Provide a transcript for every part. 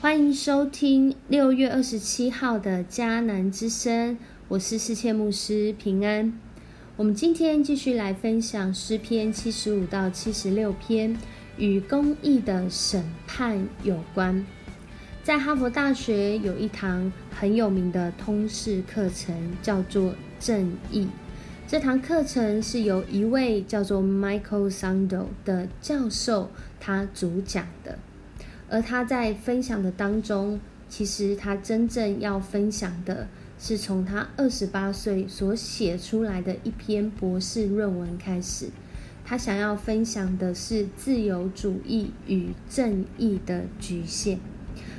欢迎收听六月二十七号的迦南之声，我是世界牧师平安。我们今天继续来分享诗篇七十五到七十六篇，与公义的审判有关。在哈佛大学有一堂很有名的通识课程，叫做正义。这堂课程是由一位叫做 Michael Sandel 的教授他主讲的。而他在分享的当中，其实他真正要分享的是从他二十八岁所写出来的一篇博士论文开始。他想要分享的是自由主义与正义的局限。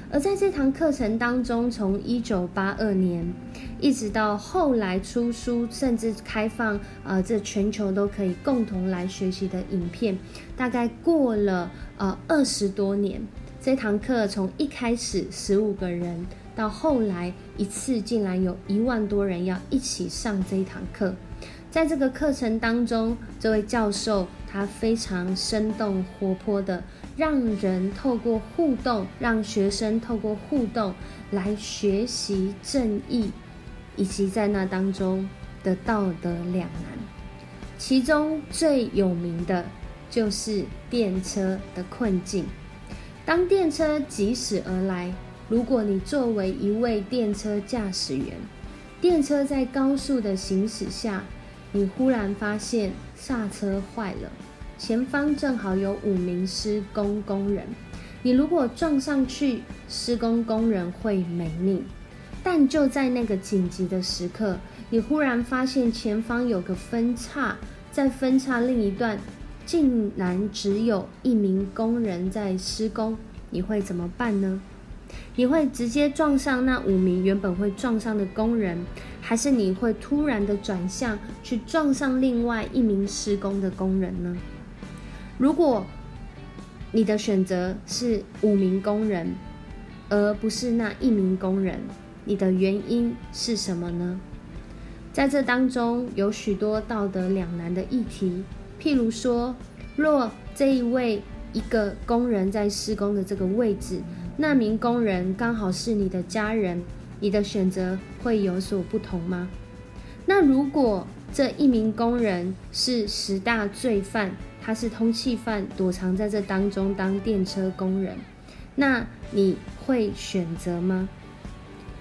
而在这堂课程当中，从一九八二年一直到后来出书，甚至开放呃，这全球都可以共同来学习的影片，大概过了呃二十多年。这堂课从一开始十五个人，到后来一次竟然有一万多人要一起上这一堂课。在这个课程当中，这位教授他非常生动活泼的，让人透过互动，让学生透过互动来学习正义，以及在那当中的道德两难。其中最有名的就是电车的困境。当电车疾驶而来，如果你作为一位电车驾驶员，电车在高速的行驶下，你忽然发现刹车坏了，前方正好有五名施工工人，你如果撞上去，施工工人会没命。但就在那个紧急的时刻，你忽然发现前方有个分叉，在分叉另一段。竟然只有一名工人在施工，你会怎么办呢？你会直接撞上那五名原本会撞上的工人，还是你会突然的转向去撞上另外一名施工的工人呢？如果你的选择是五名工人，而不是那一名工人，你的原因是什么呢？在这当中有许多道德两难的议题。譬如说，若这一位一个工人在施工的这个位置，那名工人刚好是你的家人，你的选择会有所不同吗？那如果这一名工人是十大罪犯，他是通缉犯，躲藏在这当中当电车工人，那你会选择吗？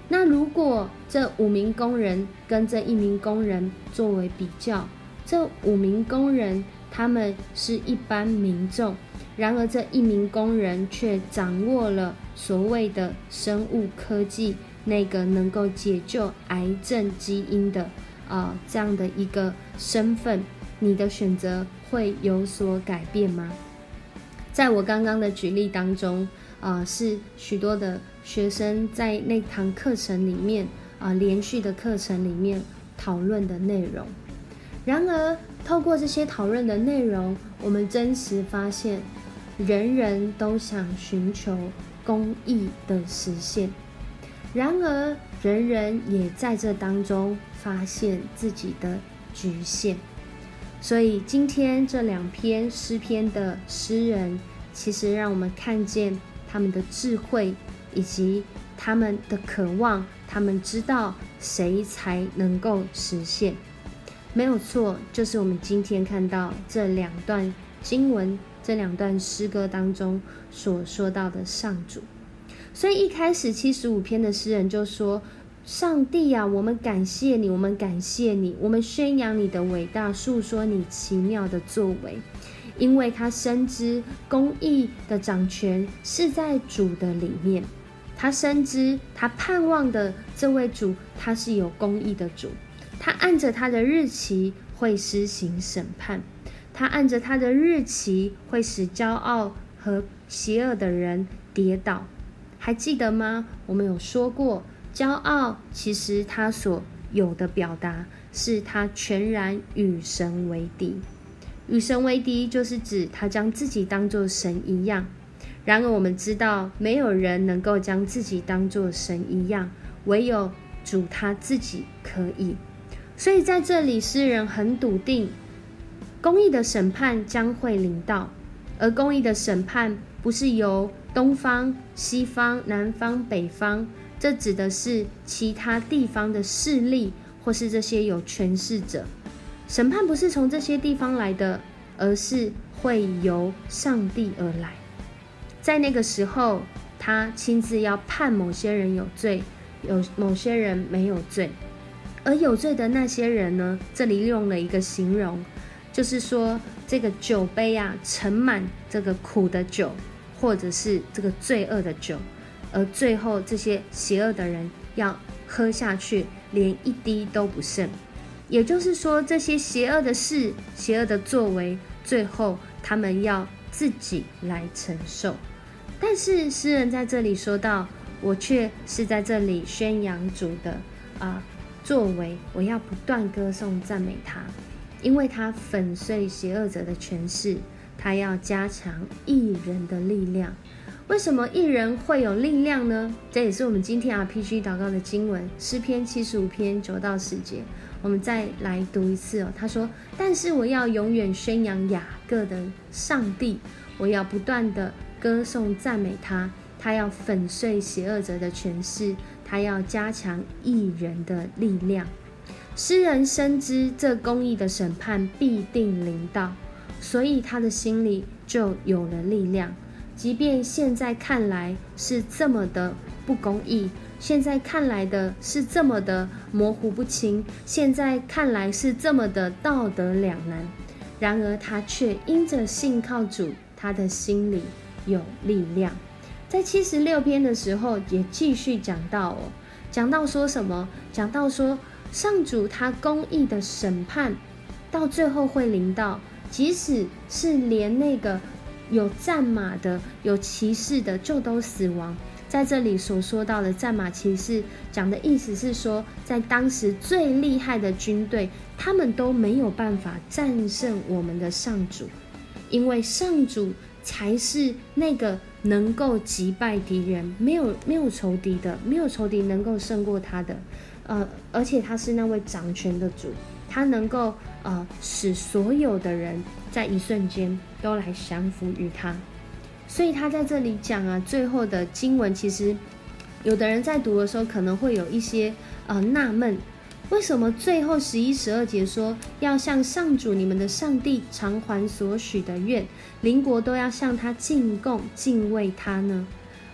那如果这五名工人跟这一名工人作为比较？这五名工人，他们是一般民众，然而这一名工人却掌握了所谓的生物科技，那个能够解救癌症基因的啊这样的一个身份，你的选择会有所改变吗？在我刚刚的举例当中，啊，是许多的学生在那堂课程里面啊连续的课程里面讨论的内容。然而，透过这些讨论的内容，我们真实发现，人人都想寻求公义的实现。然而，人人也在这当中发现自己的局限。所以，今天这两篇诗篇的诗人，其实让我们看见他们的智慧，以及他们的渴望。他们知道谁才能够实现。没有错，就是我们今天看到这两段经文、这两段诗歌当中所说到的上主。所以一开始七十五篇的诗人就说：“上帝啊，我们感谢你，我们感谢你，我们宣扬你的伟大，诉说你奇妙的作为，因为他深知公义的掌权是在主的里面，他深知他盼望的这位主，他是有公义的主。”他按着他的日期会施行审判，他按着他的日期会使骄傲和邪恶的人跌倒。还记得吗？我们有说过，骄傲其实他所有的表达是他全然与神为敌。与神为敌，就是指他将自己当作神一样。然而，我们知道没有人能够将自己当作神一样，唯有主他自己可以。所以在这里，诗人很笃定，公义的审判将会临到，而公义的审判不是由东方、西方、南方、北方，这指的是其他地方的势力，或是这些有权势者。审判不是从这些地方来的，而是会由上帝而来。在那个时候，他亲自要判某些人有罪，有某些人没有罪。而有罪的那些人呢？这里用了一个形容，就是说这个酒杯啊，盛满这个苦的酒，或者是这个罪恶的酒，而最后这些邪恶的人要喝下去，连一滴都不剩。也就是说，这些邪恶的事、邪恶的作为，最后他们要自己来承受。但是诗人在这里说到，我却是在这里宣扬主的啊。作为我要不断歌颂赞美他，因为他粉碎邪恶者的权势，他要加强艺人的力量。为什么艺人会有力量呢？这也是我们今天 RPG 祷告的经文，诗篇七十五篇九到十节。我们再来读一次哦。他说：“但是我要永远宣扬雅各的上帝，我要不断的歌颂赞美他，他要粉碎邪恶者的权势。”他要加强艺人的力量。诗人深知这公义的审判必定临到，所以他的心里就有了力量。即便现在看来是这么的不公义，现在看来的是这么的模糊不清，现在看来是这么的道德两难，然而他却因着信靠主，他的心里有力量。在七十六篇的时候，也继续讲到哦，讲到说什么？讲到说上主他公义的审判，到最后会临到，即使是连那个有战马的、有骑士的，就都死亡。在这里所说到的战马骑士，讲的意思是说，在当时最厉害的军队，他们都没有办法战胜我们的上主，因为上主才是那个。能够击败敌人，没有没有仇敌的，没有仇敌能够胜过他的，呃，而且他是那位掌权的主，他能够呃使所有的人在一瞬间都来降服于他，所以他在这里讲啊，最后的经文其实有的人在读的时候可能会有一些呃纳闷。为什么最后十一、十二节说要向上主你们的上帝偿还所许的愿，邻国都要向他进贡、敬畏他呢？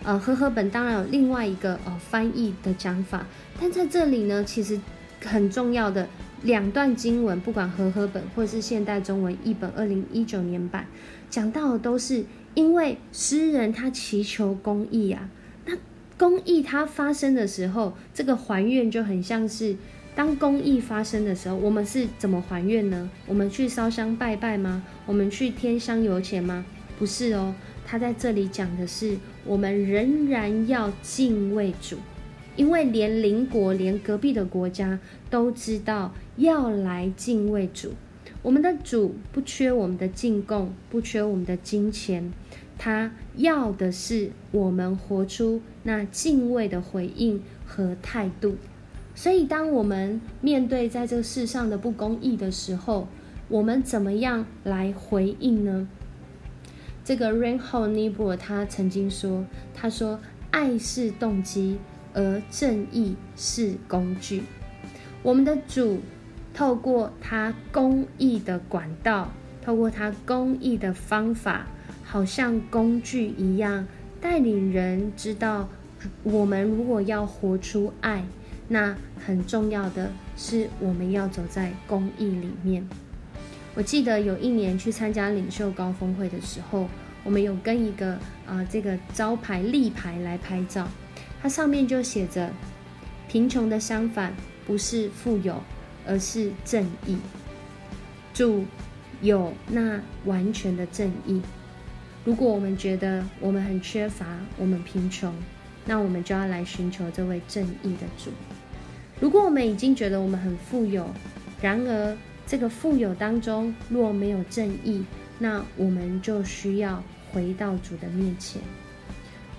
呃，和合本当然有另外一个呃翻译的讲法，但在这里呢，其实很重要的两段经文，不管和合本或是现代中文译本二零一九年版，讲到的都是因为诗人他祈求公义啊，那公义它发生的时候，这个还愿就很像是。当公益发生的时候，我们是怎么还愿呢？我们去烧香拜拜吗？我们去添香油钱吗？不是哦，他在这里讲的是，我们仍然要敬畏主，因为连邻国、连隔壁的国家都知道要来敬畏主。我们的主不缺我们的进贡，不缺我们的金钱，他要的是我们活出那敬畏的回应和态度。所以，当我们面对在这世上的不公义的时候，我们怎么样来回应呢？这个 Reinhold Niebuhr 他曾经说：“他说，爱是动机，而正义是工具。我们的主透过他公义的管道，透过他公义的方法，好像工具一样，带领人知道，我们如果要活出爱。”那很重要的是，我们要走在公益里面。我记得有一年去参加领袖高峰会的时候，我们有跟一个啊这个招牌立牌来拍照，它上面就写着：贫穷的相反不是富有，而是正义。主有那完全的正义。如果我们觉得我们很缺乏，我们贫穷，那我们就要来寻求这位正义的主。如果我们已经觉得我们很富有，然而这个富有当中若没有正义，那我们就需要回到主的面前。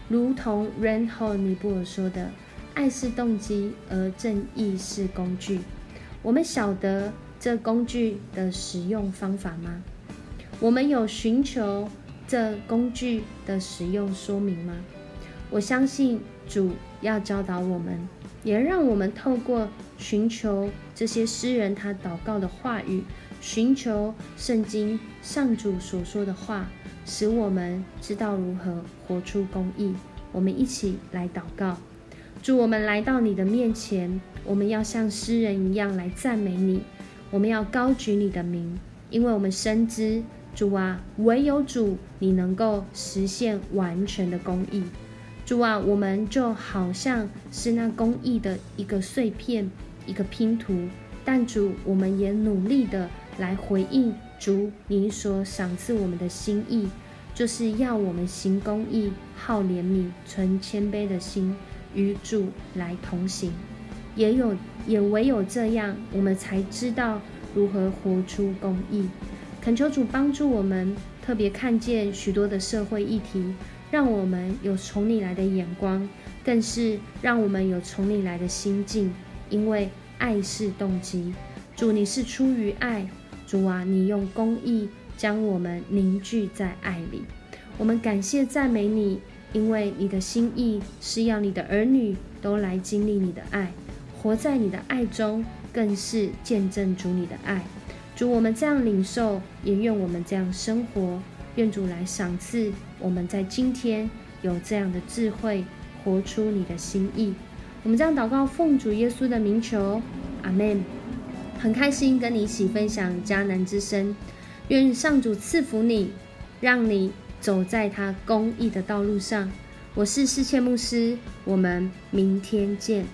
如同 Renhold 尼布尔说的：“爱是动机，而正义是工具。”我们晓得这工具的使用方法吗？我们有寻求这工具的使用说明吗？我相信主要教导我们，也让我们透过寻求这些诗人他祷告的话语，寻求圣经上主所说的话。使我们知道如何活出公义。我们一起来祷告，主，我们来到你的面前，我们要像诗人一样来赞美你，我们要高举你的名，因为我们深知，主啊，唯有主，你能够实现完全的公义。主啊，我们就好像是那公益的一个碎片，一个拼图，但主，我们也努力的来回应。主，你所赏赐我们的心意，就是要我们行公益、好怜悯、存谦卑的心，与主来同行。也有，也唯有这样，我们才知道如何活出公义。恳求主帮助我们，特别看见许多的社会议题，让我们有从你来的眼光，更是让我们有从你来的心境。因为爱是动机，主，你是出于爱。主啊，你用公义将我们凝聚在爱里，我们感谢赞美你，因为你的心意是要你的儿女都来经历你的爱，活在你的爱中，更是见证主你的爱。主，我们这样领受，也愿我们这样生活。愿主来赏赐我们在今天有这样的智慧，活出你的心意。我们这样祷告，奉主耶稣的名求，阿门。很开心跟你一起分享迦南之声，愿上主赐福你，让你走在他公义的道路上。我是世界牧师，我们明天见。